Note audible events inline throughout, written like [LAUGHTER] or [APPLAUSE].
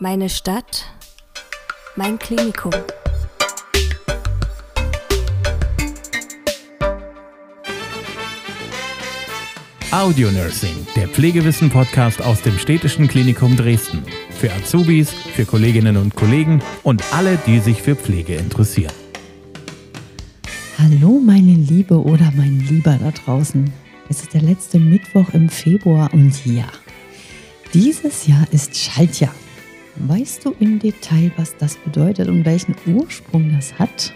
Meine Stadt, mein Klinikum. Audio Nursing, der Pflegewissen-Podcast aus dem Städtischen Klinikum Dresden. Für Azubis, für Kolleginnen und Kollegen und alle, die sich für Pflege interessieren. Hallo meine Liebe oder mein Lieber da draußen. Es ist der letzte Mittwoch im Februar und ja, dieses Jahr ist Schaltjahr. Weißt du im Detail, was das bedeutet und welchen Ursprung das hat?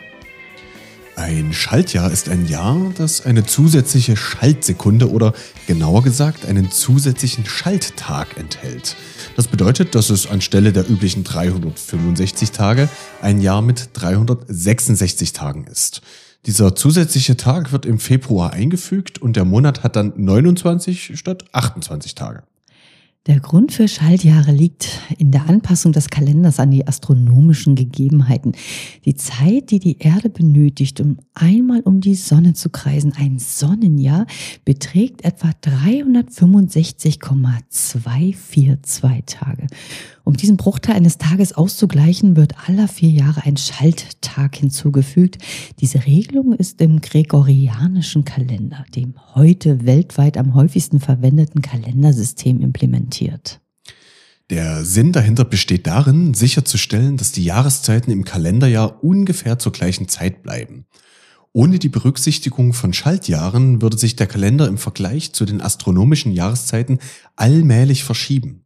Ein Schaltjahr ist ein Jahr, das eine zusätzliche Schaltsekunde oder genauer gesagt einen zusätzlichen Schalttag enthält. Das bedeutet, dass es anstelle der üblichen 365 Tage ein Jahr mit 366 Tagen ist. Dieser zusätzliche Tag wird im Februar eingefügt und der Monat hat dann 29 statt 28 Tage. Der Grund für Schaltjahre liegt in der Anpassung des Kalenders an die astronomischen Gegebenheiten. Die Zeit, die die Erde benötigt, um einmal um die Sonne zu kreisen, ein Sonnenjahr, beträgt etwa 365,242 Tage. Um diesen Bruchteil eines Tages auszugleichen, wird aller vier Jahre ein Schalttag hinzugefügt. Diese Regelung ist im gregorianischen Kalender, dem heute weltweit am häufigsten verwendeten Kalendersystem, implementiert. Der Sinn dahinter besteht darin, sicherzustellen, dass die Jahreszeiten im Kalenderjahr ungefähr zur gleichen Zeit bleiben. Ohne die Berücksichtigung von Schaltjahren würde sich der Kalender im Vergleich zu den astronomischen Jahreszeiten allmählich verschieben.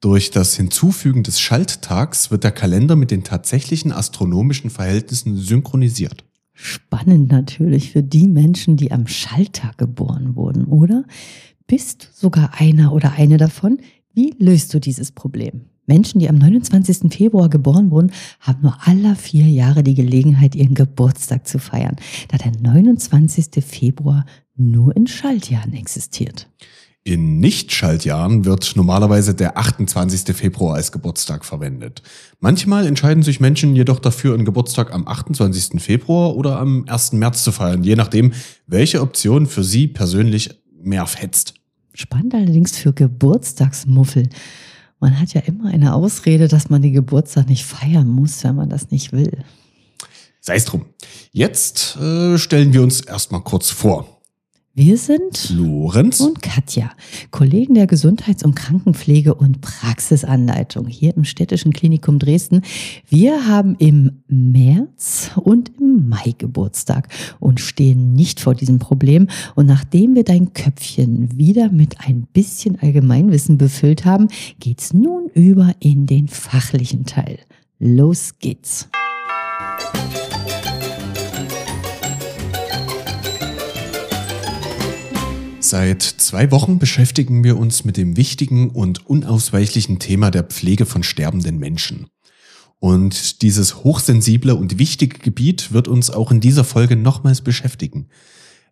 Durch das Hinzufügen des Schalttags wird der Kalender mit den tatsächlichen astronomischen Verhältnissen synchronisiert. Spannend natürlich für die Menschen, die am Schalttag geboren wurden, oder? Bist sogar einer oder eine davon? Wie löst du dieses Problem? Menschen, die am 29. Februar geboren wurden, haben nur alle vier Jahre die Gelegenheit, ihren Geburtstag zu feiern, da der 29. Februar nur in Schaltjahren existiert. In Nicht-Schaltjahren wird normalerweise der 28. Februar als Geburtstag verwendet. Manchmal entscheiden sich Menschen jedoch dafür, einen Geburtstag am 28. Februar oder am 1. März zu feiern, je nachdem, welche Option für sie persönlich mehr fetzt. Spannend allerdings für Geburtstagsmuffel. Man hat ja immer eine Ausrede, dass man den Geburtstag nicht feiern muss, wenn man das nicht will. Sei es drum. Jetzt äh, stellen wir uns erstmal kurz vor. Wir sind Lorenz und Katja, Kollegen der Gesundheits- und Krankenpflege und Praxisanleitung hier im Städtischen Klinikum Dresden. Wir haben im März und im Mai Geburtstag und stehen nicht vor diesem Problem. Und nachdem wir dein Köpfchen wieder mit ein bisschen Allgemeinwissen befüllt haben, geht's nun über in den fachlichen Teil. Los geht's. Seit zwei Wochen beschäftigen wir uns mit dem wichtigen und unausweichlichen Thema der Pflege von sterbenden Menschen. Und dieses hochsensible und wichtige Gebiet wird uns auch in dieser Folge nochmals beschäftigen.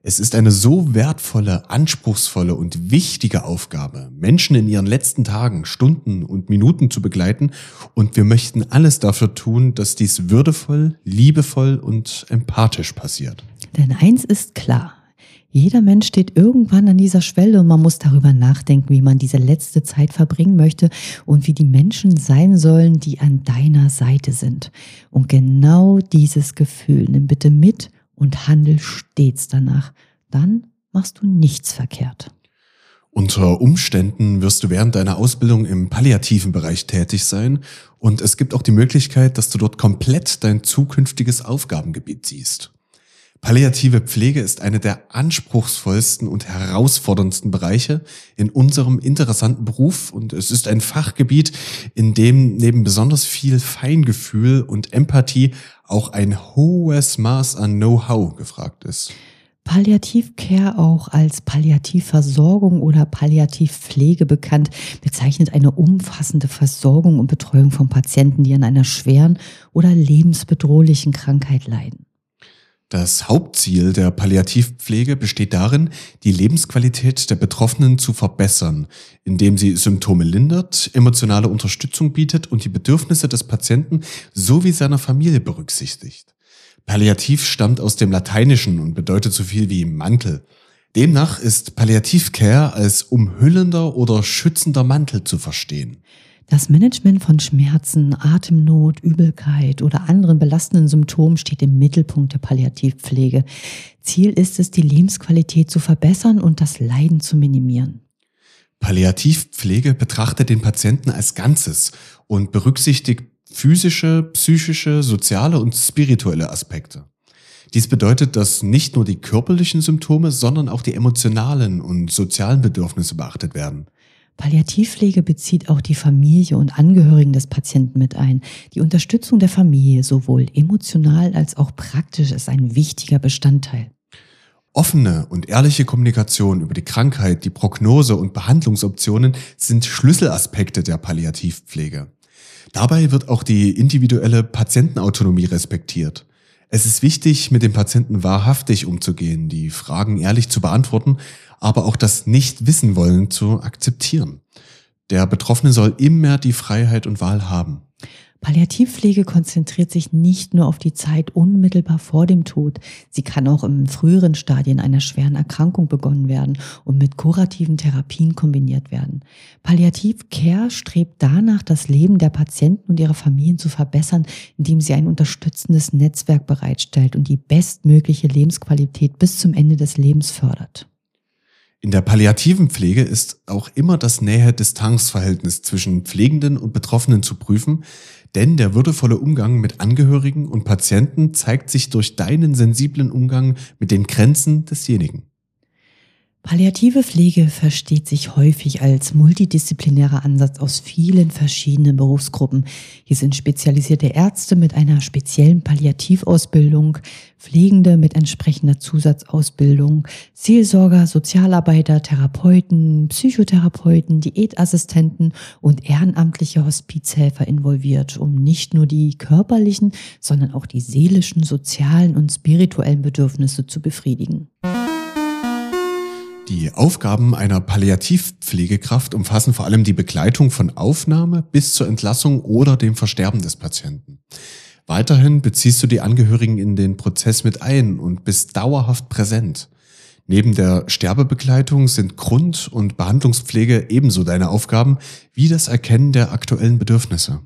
Es ist eine so wertvolle, anspruchsvolle und wichtige Aufgabe, Menschen in ihren letzten Tagen, Stunden und Minuten zu begleiten und wir möchten alles dafür tun, dass dies würdevoll, liebevoll und empathisch passiert. Denn eins ist klar, jeder Mensch steht irgendwann an dieser Schwelle und man muss darüber nachdenken, wie man diese letzte Zeit verbringen möchte und wie die Menschen sein sollen, die an deiner Seite sind. Und genau dieses Gefühl nimm bitte mit und handel stets danach. Dann machst du nichts verkehrt. Unter Umständen wirst du während deiner Ausbildung im palliativen Bereich tätig sein und es gibt auch die Möglichkeit, dass du dort komplett dein zukünftiges Aufgabengebiet siehst. Palliative Pflege ist eine der anspruchsvollsten und herausforderndsten Bereiche in unserem interessanten Beruf und es ist ein Fachgebiet, in dem neben besonders viel Feingefühl und Empathie auch ein hohes Maß an Know-how gefragt ist. Palliativcare, auch als Palliativversorgung oder Palliativpflege bekannt, bezeichnet eine umfassende Versorgung und Betreuung von Patienten, die an einer schweren oder lebensbedrohlichen Krankheit leiden. Das Hauptziel der Palliativpflege besteht darin, die Lebensqualität der Betroffenen zu verbessern, indem sie Symptome lindert, emotionale Unterstützung bietet und die Bedürfnisse des Patienten sowie seiner Familie berücksichtigt. Palliativ stammt aus dem Lateinischen und bedeutet so viel wie Mantel. Demnach ist Palliativcare als umhüllender oder schützender Mantel zu verstehen. Das Management von Schmerzen, Atemnot, Übelkeit oder anderen belastenden Symptomen steht im Mittelpunkt der Palliativpflege. Ziel ist es, die Lebensqualität zu verbessern und das Leiden zu minimieren. Palliativpflege betrachtet den Patienten als Ganzes und berücksichtigt physische, psychische, soziale und spirituelle Aspekte. Dies bedeutet, dass nicht nur die körperlichen Symptome, sondern auch die emotionalen und sozialen Bedürfnisse beachtet werden. Palliativpflege bezieht auch die Familie und Angehörigen des Patienten mit ein. Die Unterstützung der Familie, sowohl emotional als auch praktisch, ist ein wichtiger Bestandteil. Offene und ehrliche Kommunikation über die Krankheit, die Prognose und Behandlungsoptionen sind Schlüsselaspekte der Palliativpflege. Dabei wird auch die individuelle Patientenautonomie respektiert. Es ist wichtig, mit dem Patienten wahrhaftig umzugehen, die Fragen ehrlich zu beantworten aber auch das Nicht-Wissen-Wollen zu akzeptieren. Der Betroffene soll immer die Freiheit und Wahl haben. Palliativpflege konzentriert sich nicht nur auf die Zeit unmittelbar vor dem Tod. Sie kann auch im früheren Stadien einer schweren Erkrankung begonnen werden und mit kurativen Therapien kombiniert werden. Palliativcare strebt danach, das Leben der Patienten und ihrer Familien zu verbessern, indem sie ein unterstützendes Netzwerk bereitstellt und die bestmögliche Lebensqualität bis zum Ende des Lebens fördert. In der palliativen Pflege ist auch immer das Nähe-Distanz-Verhältnis zwischen Pflegenden und Betroffenen zu prüfen, denn der würdevolle Umgang mit Angehörigen und Patienten zeigt sich durch deinen sensiblen Umgang mit den Grenzen desjenigen. Palliative Pflege versteht sich häufig als multidisziplinärer Ansatz aus vielen verschiedenen Berufsgruppen. Hier sind spezialisierte Ärzte mit einer speziellen Palliativausbildung, Pflegende mit entsprechender Zusatzausbildung, Seelsorger, Sozialarbeiter, Therapeuten, Psychotherapeuten, Diätassistenten und ehrenamtliche Hospizhelfer involviert, um nicht nur die körperlichen, sondern auch die seelischen, sozialen und spirituellen Bedürfnisse zu befriedigen. Die Aufgaben einer Palliativpflegekraft umfassen vor allem die Begleitung von Aufnahme bis zur Entlassung oder dem Versterben des Patienten. Weiterhin beziehst du die Angehörigen in den Prozess mit ein und bist dauerhaft präsent. Neben der Sterbebegleitung sind Grund- und Behandlungspflege ebenso deine Aufgaben wie das Erkennen der aktuellen Bedürfnisse.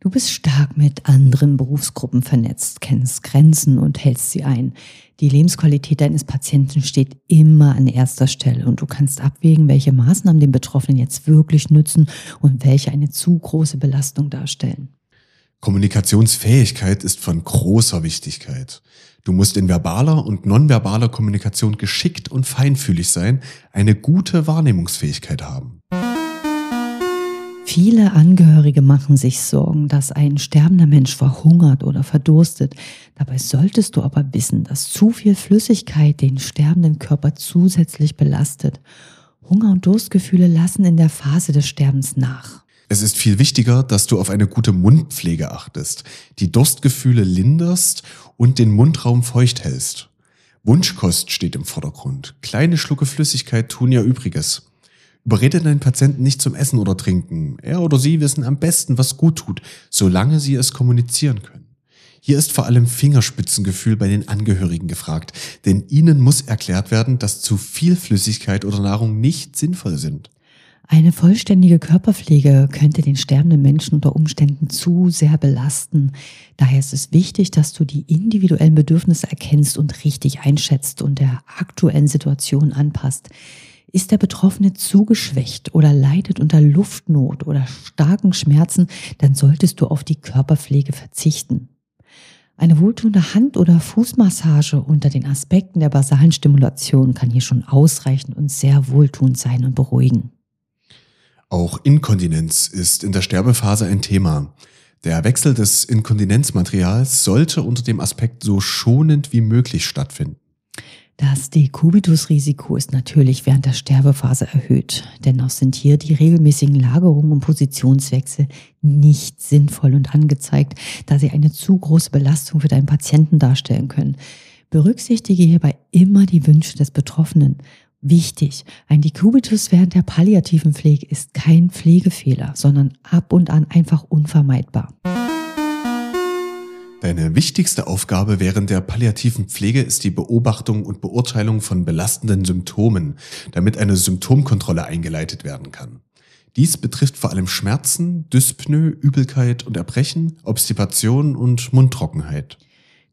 Du bist stark mit anderen Berufsgruppen vernetzt, kennst Grenzen und hältst sie ein. Die Lebensqualität deines Patienten steht immer an erster Stelle und du kannst abwägen, welche Maßnahmen dem Betroffenen jetzt wirklich nützen und welche eine zu große Belastung darstellen. Kommunikationsfähigkeit ist von großer Wichtigkeit. Du musst in verbaler und nonverbaler Kommunikation geschickt und feinfühlig sein, eine gute Wahrnehmungsfähigkeit haben. Viele Angehörige machen sich Sorgen, dass ein sterbender Mensch verhungert oder verdurstet. Dabei solltest du aber wissen, dass zu viel Flüssigkeit den sterbenden Körper zusätzlich belastet. Hunger- und Durstgefühle lassen in der Phase des Sterbens nach. Es ist viel wichtiger, dass du auf eine gute Mundpflege achtest, die Durstgefühle linderst und den Mundraum feucht hältst. Wunschkost steht im Vordergrund. Kleine Schlucke Flüssigkeit tun ja Übriges. Überrede deinen Patienten nicht zum Essen oder Trinken. Er oder sie wissen am besten, was gut tut, solange sie es kommunizieren können. Hier ist vor allem Fingerspitzengefühl bei den Angehörigen gefragt, denn ihnen muss erklärt werden, dass zu viel Flüssigkeit oder Nahrung nicht sinnvoll sind. Eine vollständige Körperpflege könnte den sterbenden Menschen unter Umständen zu sehr belasten. Daher ist es wichtig, dass du die individuellen Bedürfnisse erkennst und richtig einschätzt und der aktuellen Situation anpasst. Ist der Betroffene zu geschwächt oder leidet unter Luftnot oder starken Schmerzen, dann solltest du auf die Körperpflege verzichten. Eine wohltuende Hand- oder Fußmassage unter den Aspekten der basalen Stimulation kann hier schon ausreichend und sehr wohltuend sein und beruhigen. Auch Inkontinenz ist in der Sterbephase ein Thema. Der Wechsel des Inkontinenzmaterials sollte unter dem Aspekt so schonend wie möglich stattfinden. Das Dekubitus-Risiko ist natürlich während der Sterbephase erhöht. Dennoch sind hier die regelmäßigen Lagerungen und Positionswechsel nicht sinnvoll und angezeigt, da sie eine zu große Belastung für deinen Patienten darstellen können. Berücksichtige hierbei immer die Wünsche des Betroffenen. Wichtig, ein Dekubitus während der palliativen Pflege ist kein Pflegefehler, sondern ab und an einfach unvermeidbar. Deine wichtigste Aufgabe während der palliativen Pflege ist die Beobachtung und Beurteilung von belastenden Symptomen, damit eine Symptomkontrolle eingeleitet werden kann. Dies betrifft vor allem Schmerzen, Dyspnoe, Übelkeit und Erbrechen, Obstipation und Mundtrockenheit.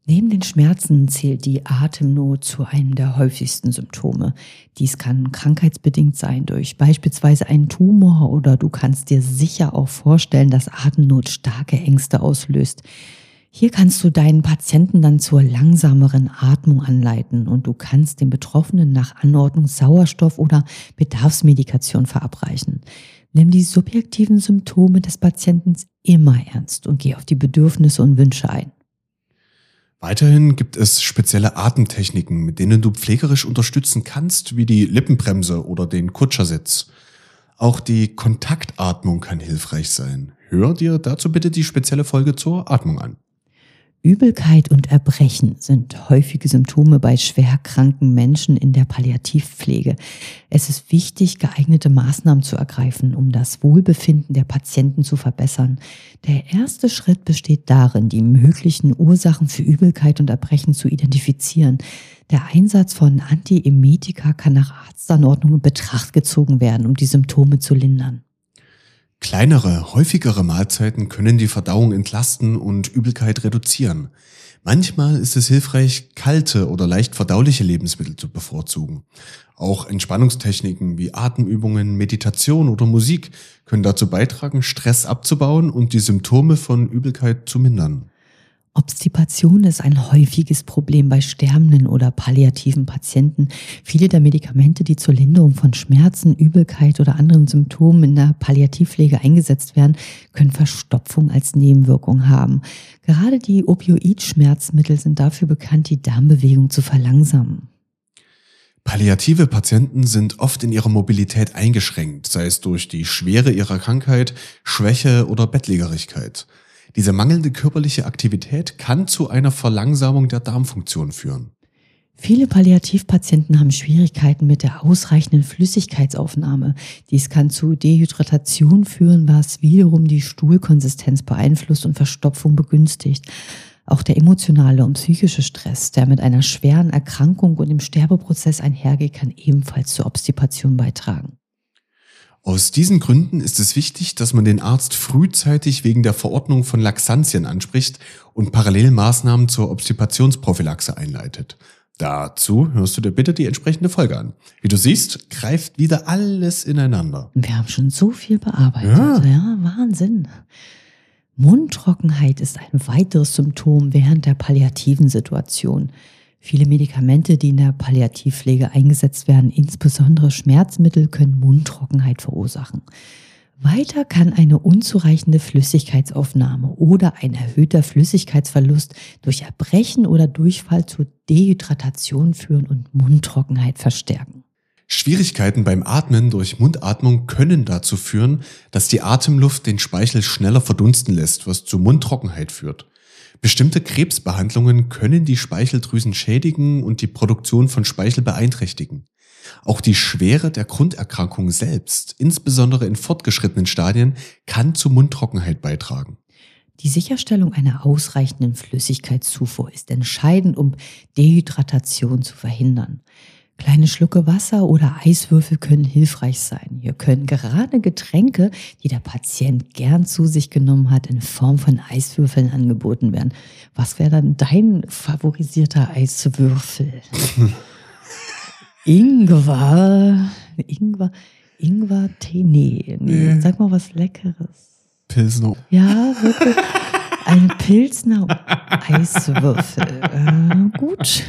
Neben den Schmerzen zählt die Atemnot zu einem der häufigsten Symptome. Dies kann krankheitsbedingt sein durch beispielsweise einen Tumor oder du kannst dir sicher auch vorstellen, dass Atemnot starke Ängste auslöst. Hier kannst du deinen Patienten dann zur langsameren Atmung anleiten und du kannst den Betroffenen nach Anordnung Sauerstoff oder Bedarfsmedikation verabreichen. Nimm die subjektiven Symptome des Patienten immer ernst und geh auf die Bedürfnisse und Wünsche ein. Weiterhin gibt es spezielle Atemtechniken, mit denen du pflegerisch unterstützen kannst, wie die Lippenbremse oder den Kutschersitz. Auch die Kontaktatmung kann hilfreich sein. Hör dir dazu bitte die spezielle Folge zur Atmung an. Übelkeit und Erbrechen sind häufige Symptome bei schwerkranken Menschen in der Palliativpflege. Es ist wichtig, geeignete Maßnahmen zu ergreifen, um das Wohlbefinden der Patienten zu verbessern. Der erste Schritt besteht darin, die möglichen Ursachen für Übelkeit und Erbrechen zu identifizieren. Der Einsatz von Antiemetika kann nach Arztanordnung in Betracht gezogen werden, um die Symptome zu lindern. Kleinere, häufigere Mahlzeiten können die Verdauung entlasten und Übelkeit reduzieren. Manchmal ist es hilfreich, kalte oder leicht verdauliche Lebensmittel zu bevorzugen. Auch Entspannungstechniken wie Atemübungen, Meditation oder Musik können dazu beitragen, Stress abzubauen und die Symptome von Übelkeit zu mindern. Obstipation ist ein häufiges Problem bei sterbenden oder palliativen Patienten. Viele der Medikamente, die zur Linderung von Schmerzen, Übelkeit oder anderen Symptomen in der Palliativpflege eingesetzt werden, können Verstopfung als Nebenwirkung haben. Gerade die Opioidschmerzmittel sind dafür bekannt, die Darmbewegung zu verlangsamen. Palliative Patienten sind oft in ihrer Mobilität eingeschränkt, sei es durch die Schwere ihrer Krankheit, Schwäche oder Bettlägerigkeit. Diese mangelnde körperliche Aktivität kann zu einer Verlangsamung der Darmfunktion führen. Viele Palliativpatienten haben Schwierigkeiten mit der ausreichenden Flüssigkeitsaufnahme. Dies kann zu Dehydratation führen, was wiederum die Stuhlkonsistenz beeinflusst und Verstopfung begünstigt. Auch der emotionale und psychische Stress, der mit einer schweren Erkrankung und dem Sterbeprozess einhergeht, kann ebenfalls zur Obstipation beitragen. Aus diesen Gründen ist es wichtig, dass man den Arzt frühzeitig wegen der Verordnung von Laxantien anspricht und parallel Maßnahmen zur Obstipationsprophylaxe einleitet. Dazu hörst du dir bitte die entsprechende Folge an. Wie du siehst, greift wieder alles ineinander. Wir haben schon so viel bearbeitet. Ja, ja Wahnsinn. Mundtrockenheit ist ein weiteres Symptom während der palliativen Situation. Viele Medikamente, die in der Palliativpflege eingesetzt werden, insbesondere Schmerzmittel, können Mundtrockenheit verursachen. Weiter kann eine unzureichende Flüssigkeitsaufnahme oder ein erhöhter Flüssigkeitsverlust durch Erbrechen oder Durchfall zu Dehydratation führen und Mundtrockenheit verstärken. Schwierigkeiten beim Atmen durch Mundatmung können dazu führen, dass die Atemluft den Speichel schneller verdunsten lässt, was zu Mundtrockenheit führt. Bestimmte Krebsbehandlungen können die Speicheldrüsen schädigen und die Produktion von Speichel beeinträchtigen. Auch die Schwere der Grunderkrankung selbst, insbesondere in fortgeschrittenen Stadien, kann zu Mundtrockenheit beitragen. Die Sicherstellung einer ausreichenden Flüssigkeitszufuhr ist entscheidend, um Dehydratation zu verhindern. Kleine Schlucke Wasser oder Eiswürfel können hilfreich sein. Hier können gerade Getränke, die der Patient gern zu sich genommen hat, in Form von Eiswürfeln angeboten werden. Was wäre dann dein favorisierter Eiswürfel? [LAUGHS] Ingwer. Ingwer. Ingwer Tee. Nee, nee. Sag mal was Leckeres. Pilsner. Ja, wirklich. Ein Pilsner [LAUGHS] Eiswürfel. Äh, gut.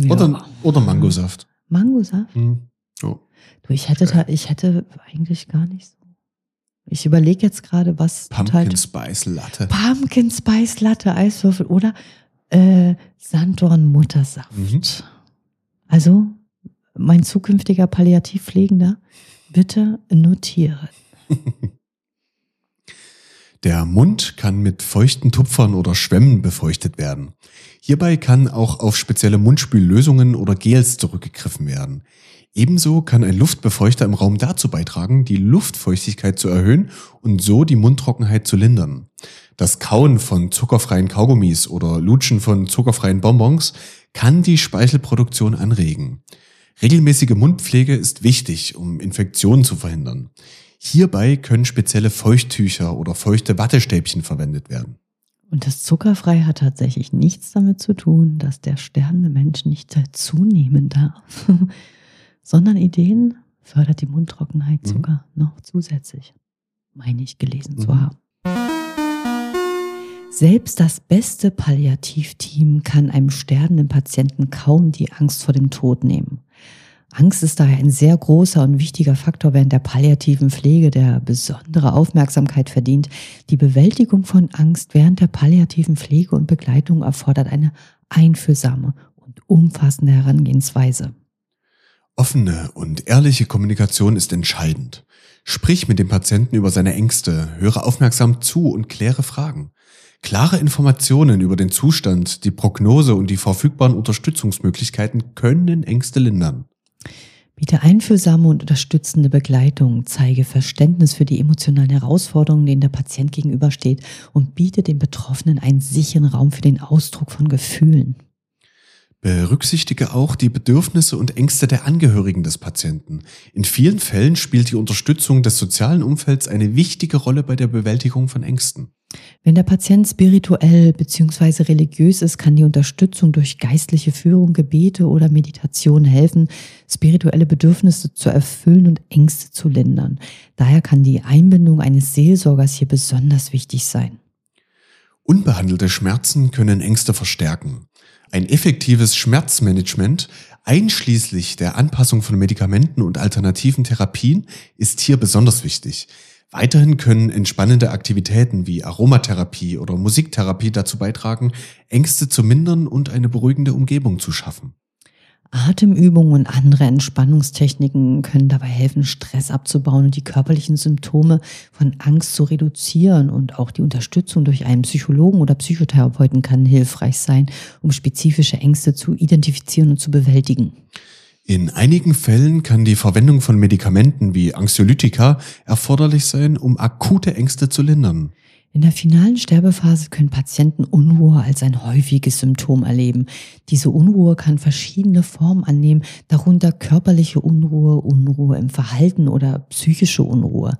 Ja. Oder, oder Mangosaft. Mangosaft? Hm. Oh. Du, ich hätte, da, ich hätte eigentlich gar nicht so. Ich überlege jetzt gerade, was. Pumpkin Spice Latte. Pumpkin Spice Latte, Eiswürfel oder äh, Sanddorn Muttersaft. Mhm. Also, mein zukünftiger Palliativpflegender, bitte notieren. [LAUGHS] Der Mund kann mit feuchten Tupfern oder Schwämmen befeuchtet werden. Hierbei kann auch auf spezielle Mundspüllösungen oder Gels zurückgegriffen werden. Ebenso kann ein Luftbefeuchter im Raum dazu beitragen, die Luftfeuchtigkeit zu erhöhen und so die Mundtrockenheit zu lindern. Das Kauen von zuckerfreien Kaugummis oder Lutschen von zuckerfreien Bonbons kann die Speichelproduktion anregen. Regelmäßige Mundpflege ist wichtig, um Infektionen zu verhindern. Hierbei können spezielle Feuchttücher oder feuchte Wattestäbchen verwendet werden. Und das Zuckerfrei hat tatsächlich nichts damit zu tun, dass der sterbende Mensch nicht zunehmen darf, [LAUGHS] sondern Ideen fördert die Mundtrockenheit Mhm. sogar noch zusätzlich. Meine ich gelesen zu Mhm. haben. Selbst das beste Palliativteam kann einem sterbenden Patienten kaum die Angst vor dem Tod nehmen. Angst ist daher ein sehr großer und wichtiger Faktor während der palliativen Pflege, der besondere Aufmerksamkeit verdient. Die Bewältigung von Angst während der palliativen Pflege und Begleitung erfordert eine einfühlsame und umfassende Herangehensweise. Offene und ehrliche Kommunikation ist entscheidend. Sprich mit dem Patienten über seine Ängste, höre aufmerksam zu und kläre Fragen. Klare Informationen über den Zustand, die Prognose und die verfügbaren Unterstützungsmöglichkeiten können Ängste lindern. Biete einfühlsame und unterstützende Begleitung, zeige Verständnis für die emotionalen Herausforderungen, denen der Patient gegenübersteht und biete den Betroffenen einen sicheren Raum für den Ausdruck von Gefühlen. Berücksichtige auch die Bedürfnisse und Ängste der Angehörigen des Patienten. In vielen Fällen spielt die Unterstützung des sozialen Umfelds eine wichtige Rolle bei der Bewältigung von Ängsten. Wenn der Patient spirituell bzw. religiös ist, kann die Unterstützung durch geistliche Führung, Gebete oder Meditation helfen, spirituelle Bedürfnisse zu erfüllen und Ängste zu lindern. Daher kann die Einbindung eines Seelsorgers hier besonders wichtig sein. Unbehandelte Schmerzen können Ängste verstärken. Ein effektives Schmerzmanagement, einschließlich der Anpassung von Medikamenten und alternativen Therapien, ist hier besonders wichtig. Weiterhin können entspannende Aktivitäten wie Aromatherapie oder Musiktherapie dazu beitragen, Ängste zu mindern und eine beruhigende Umgebung zu schaffen. Atemübungen und andere Entspannungstechniken können dabei helfen, Stress abzubauen und die körperlichen Symptome von Angst zu reduzieren. Und auch die Unterstützung durch einen Psychologen oder Psychotherapeuten kann hilfreich sein, um spezifische Ängste zu identifizieren und zu bewältigen. In einigen Fällen kann die Verwendung von Medikamenten wie Anxiolytika erforderlich sein, um akute Ängste zu lindern. In der finalen Sterbephase können Patienten Unruhe als ein häufiges Symptom erleben. Diese Unruhe kann verschiedene Formen annehmen, darunter körperliche Unruhe, Unruhe im Verhalten oder psychische Unruhe.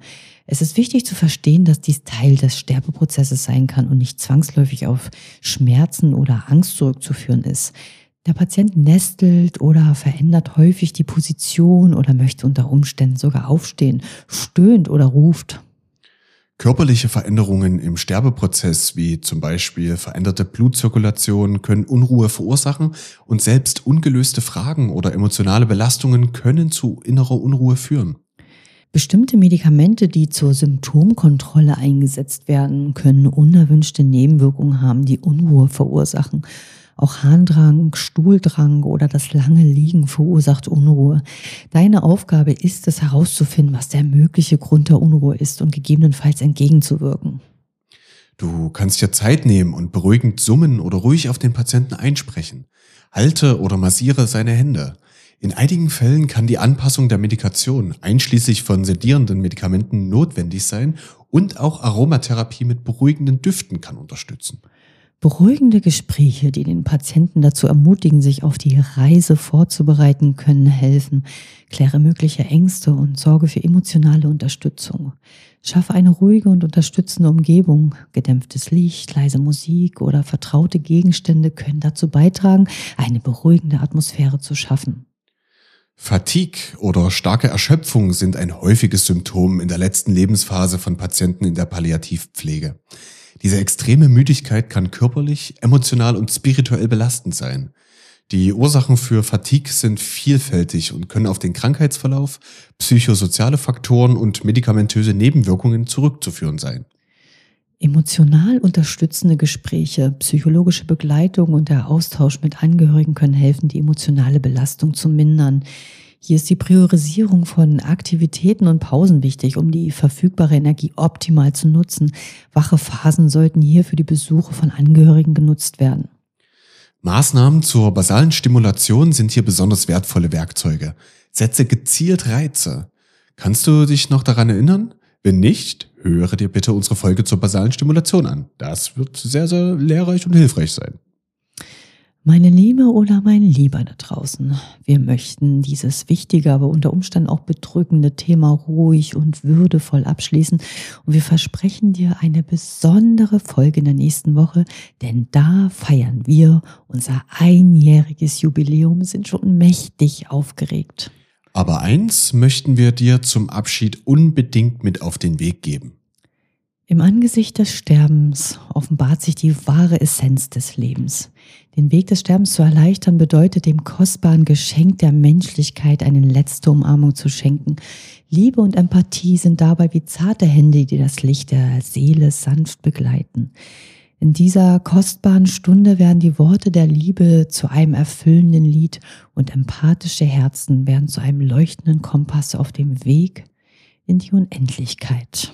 Es ist wichtig zu verstehen, dass dies Teil des Sterbeprozesses sein kann und nicht zwangsläufig auf Schmerzen oder Angst zurückzuführen ist. Der Patient nestelt oder verändert häufig die Position oder möchte unter Umständen sogar aufstehen, stöhnt oder ruft. Körperliche Veränderungen im Sterbeprozess, wie zum Beispiel veränderte Blutzirkulation, können Unruhe verursachen und selbst ungelöste Fragen oder emotionale Belastungen können zu innerer Unruhe führen. Bestimmte Medikamente, die zur Symptomkontrolle eingesetzt werden, können unerwünschte Nebenwirkungen haben, die Unruhe verursachen. Auch Harndrang, Stuhldrang oder das lange Liegen verursacht Unruhe. Deine Aufgabe ist es herauszufinden, was der mögliche Grund der Unruhe ist und gegebenenfalls entgegenzuwirken. Du kannst dir Zeit nehmen und beruhigend summen oder ruhig auf den Patienten einsprechen. Halte oder massiere seine Hände. In einigen Fällen kann die Anpassung der Medikation, einschließlich von sedierenden Medikamenten, notwendig sein und auch Aromatherapie mit beruhigenden Düften kann unterstützen. Beruhigende Gespräche, die den Patienten dazu ermutigen, sich auf die Reise vorzubereiten, können helfen. Kläre mögliche Ängste und sorge für emotionale Unterstützung. Schaffe eine ruhige und unterstützende Umgebung. Gedämpftes Licht, leise Musik oder vertraute Gegenstände können dazu beitragen, eine beruhigende Atmosphäre zu schaffen. Fatigue oder starke Erschöpfung sind ein häufiges Symptom in der letzten Lebensphase von Patienten in der Palliativpflege. Diese extreme Müdigkeit kann körperlich, emotional und spirituell belastend sein. Die Ursachen für Fatigue sind vielfältig und können auf den Krankheitsverlauf, psychosoziale Faktoren und medikamentöse Nebenwirkungen zurückzuführen sein. Emotional unterstützende Gespräche, psychologische Begleitung und der Austausch mit Angehörigen können helfen, die emotionale Belastung zu mindern. Hier ist die Priorisierung von Aktivitäten und Pausen wichtig, um die verfügbare Energie optimal zu nutzen. Wache Phasen sollten hier für die Besuche von Angehörigen genutzt werden. Maßnahmen zur basalen Stimulation sind hier besonders wertvolle Werkzeuge. Setze gezielt Reize. Kannst du dich noch daran erinnern? Wenn nicht, höre dir bitte unsere Folge zur basalen Stimulation an. Das wird sehr, sehr lehrreich und hilfreich sein. Meine Liebe oder mein Lieber da draußen, wir möchten dieses wichtige, aber unter Umständen auch bedrückende Thema ruhig und würdevoll abschließen. Und wir versprechen dir eine besondere Folge in der nächsten Woche, denn da feiern wir unser einjähriges Jubiläum, sind schon mächtig aufgeregt. Aber eins möchten wir dir zum Abschied unbedingt mit auf den Weg geben. Im Angesicht des Sterbens offenbart sich die wahre Essenz des Lebens. Den Weg des Sterbens zu erleichtern bedeutet dem kostbaren Geschenk der Menschlichkeit eine letzte Umarmung zu schenken. Liebe und Empathie sind dabei wie zarte Hände, die das Licht der Seele sanft begleiten. In dieser kostbaren Stunde werden die Worte der Liebe zu einem erfüllenden Lied und empathische Herzen werden zu einem leuchtenden Kompass auf dem Weg in die Unendlichkeit.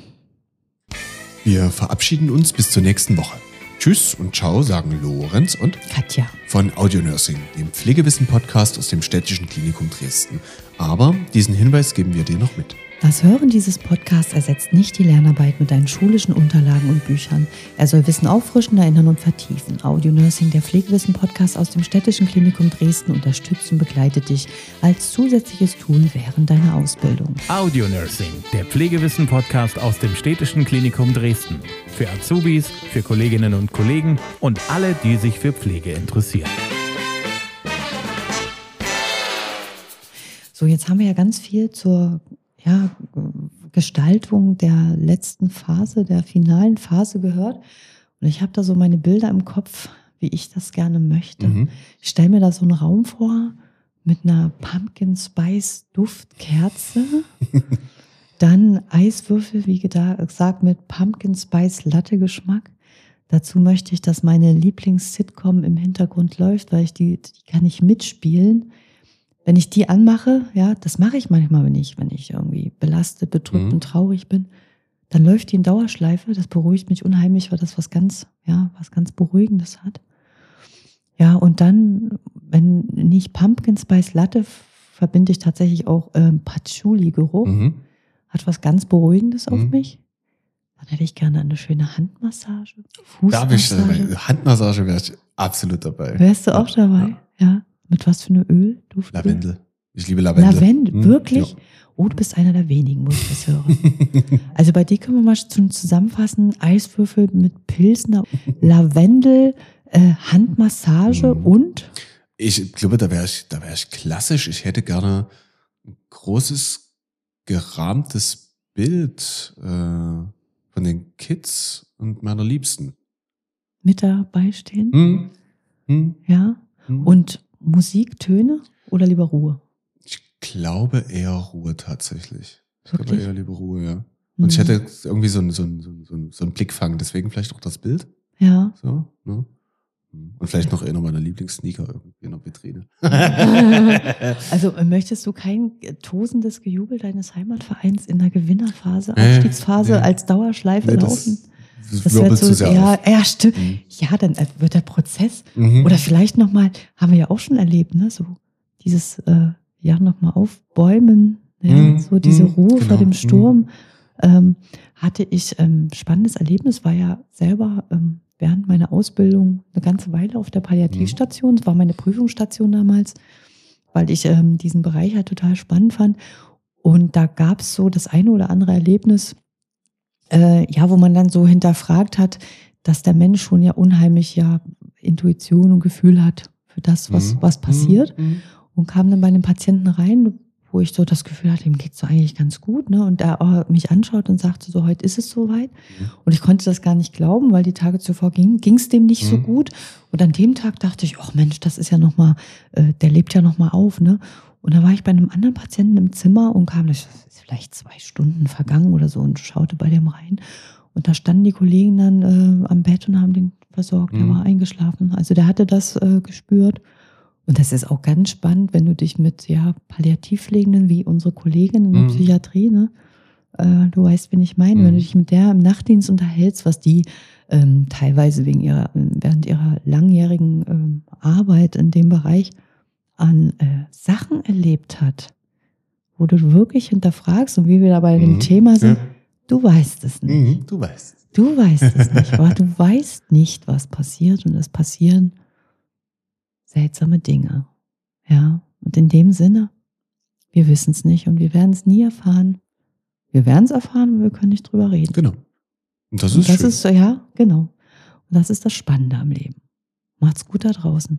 Wir verabschieden uns bis zur nächsten Woche. Tschüss und ciao sagen Lorenz und Katja. von Audio Nursing, dem Pflegewissen-Podcast aus dem Städtischen Klinikum Dresden. Aber diesen Hinweis geben wir dir noch mit. Das Hören dieses Podcasts ersetzt nicht die Lernarbeit mit deinen schulischen Unterlagen und Büchern. Er soll Wissen auffrischen, erinnern und vertiefen. Audio Nursing, der Pflegewissen-Podcast aus dem Städtischen Klinikum Dresden, unterstützt und begleitet dich als zusätzliches Tool während deiner Ausbildung. Audio Nursing, der Pflegewissen-Podcast aus dem Städtischen Klinikum Dresden. Für Azubis, für Kolleginnen und Kollegen und alle, die sich für Pflege interessieren. So, jetzt haben wir ja ganz viel zur ja, Gestaltung der letzten Phase, der finalen Phase gehört. Und ich habe da so meine Bilder im Kopf, wie ich das gerne möchte. Mhm. Ich stelle mir da so einen Raum vor mit einer Pumpkin Spice Duftkerze. [LAUGHS] Dann Eiswürfel, wie gesagt, mit Pumpkin Spice Latte Geschmack. Dazu möchte ich, dass meine Lieblings-Sitcom im Hintergrund läuft, weil ich die, die kann ich mitspielen. Wenn ich die anmache, ja, das mache ich manchmal, wenn ich, wenn ich irgendwie belastet, bedrückt Mhm. und traurig bin, dann läuft die in Dauerschleife. Das beruhigt mich unheimlich, weil das was ganz, ja, was ganz Beruhigendes hat. Ja, und dann, wenn nicht Pumpkin Spice Latte, verbinde ich tatsächlich auch ähm, Patchouli-Geruch. Mhm. Hat was ganz Beruhigendes auf Mhm. mich. Dann hätte ich gerne eine schöne Handmassage, Da bin ich Fußmassage. dabei. Handmassage wäre ich absolut dabei. Wärst du auch dabei? Ja. Mit was für eine Öl? Duft? Lavendel. Ich liebe Lavendel. Lavendel, Mhm. wirklich? Oh, du bist einer der wenigen, wo ich das höre. [LAUGHS] also bei dir können wir mal zum Zusammenfassen, Eiswürfel mit Pilsner, Lavendel, äh, Handmassage Mhm. und Ich glaube, da wäre ich, da wäre ich klassisch. Ich hätte gerne ein großes, gerahmtes Bild äh, von den Kids und meiner Liebsten. mit dabei stehen. Hm? Hm? Ja. Hm? Und Musiktöne oder lieber Ruhe? ich glaube eher Ruhe tatsächlich. Ich glaube Wirklich? eher lieber Ruhe, ja. Und ich Mhm. hätte irgendwie so einen so einen- so einen- so einen- Blickfang, deswegen vielleicht auch das Bild. Ja. So, ne? Und vielleicht noch einer meiner Lieblingssneaker irgendwie in der Vitrine. [LAUGHS] [LAUGHS] Also äh, möchtest du kein äh, tosendes Gejubel deines Heimatvereins in der Gewinnerphase, Aufstiegsphase nee. als Dauerschleife Nee, laufen? Das, wird so, sehr ja, auf. ja, stimmt. Mhm. Ja, dann wird der Prozess. Mhm. Oder vielleicht nochmal, haben wir ja auch schon erlebt, ne? So dieses äh, ja nochmal aufbäumen, ja, Mhm, so diese mhm, Ruhe vor genau, dem mhm. Sturm. Ähm, hatte ich ähm, spannendes Erlebnis, war ja selber ähm, während meiner Ausbildung eine ganze Weile auf der Palliativstation. Das war meine Prüfungsstation damals, weil ich ähm, diesen Bereich halt total spannend fand. Und da gab es so das eine oder andere Erlebnis, äh, ja, wo man dann so hinterfragt hat, dass der Mensch schon ja unheimlich ja Intuition und Gefühl hat für das, was, Mhm. was passiert. Mhm. Und kam dann bei einem Patienten rein, wo ich so das Gefühl hatte, ihm geht's so eigentlich ganz gut, ne? Und er mich anschaut und sagte so, heute ist es soweit. Mhm. Und ich konnte das gar nicht glauben, weil die Tage zuvor ging ging's dem nicht so Mhm. gut. Und an dem Tag dachte ich, ach Mensch, das ist ja noch mal, äh, der lebt ja noch mal auf, ne? Und da war ich bei einem anderen Patienten im Zimmer und kam, das ist vielleicht zwei Stunden vergangen oder so und schaute bei dem rein. Und da standen die Kollegen dann äh, am Bett und haben den versorgt. Der Mhm. war eingeschlafen. Also der hatte das äh, gespürt. Und das ist auch ganz spannend, wenn du dich mit ja, Palliativpflegenden wie unsere Kollegin in der Mhm. Psychiatrie, ne? Äh, du weißt, wen ich meine, Mhm. wenn du dich mit der im Nachtdienst unterhältst, was die ähm, teilweise wegen ihrer, während ihrer langjährigen ähm, Arbeit in dem Bereich an äh, Sachen erlebt hat, wo du wirklich hinterfragst und wie wir da bei dem Mhm. Thema sind, Ja. du weißt es nicht. Mhm. Du weißt. Du weißt es nicht, aber du weißt nicht, was passiert und es passieren seltsame Dinge. Ja, und in dem Sinne, wir wissen es nicht und wir werden es nie erfahren. Wir werden es erfahren, aber wir können nicht drüber reden. Genau. Und das Und ist das schön. ist, ja, genau. Und das ist das Spannende am Leben. Macht's gut da draußen.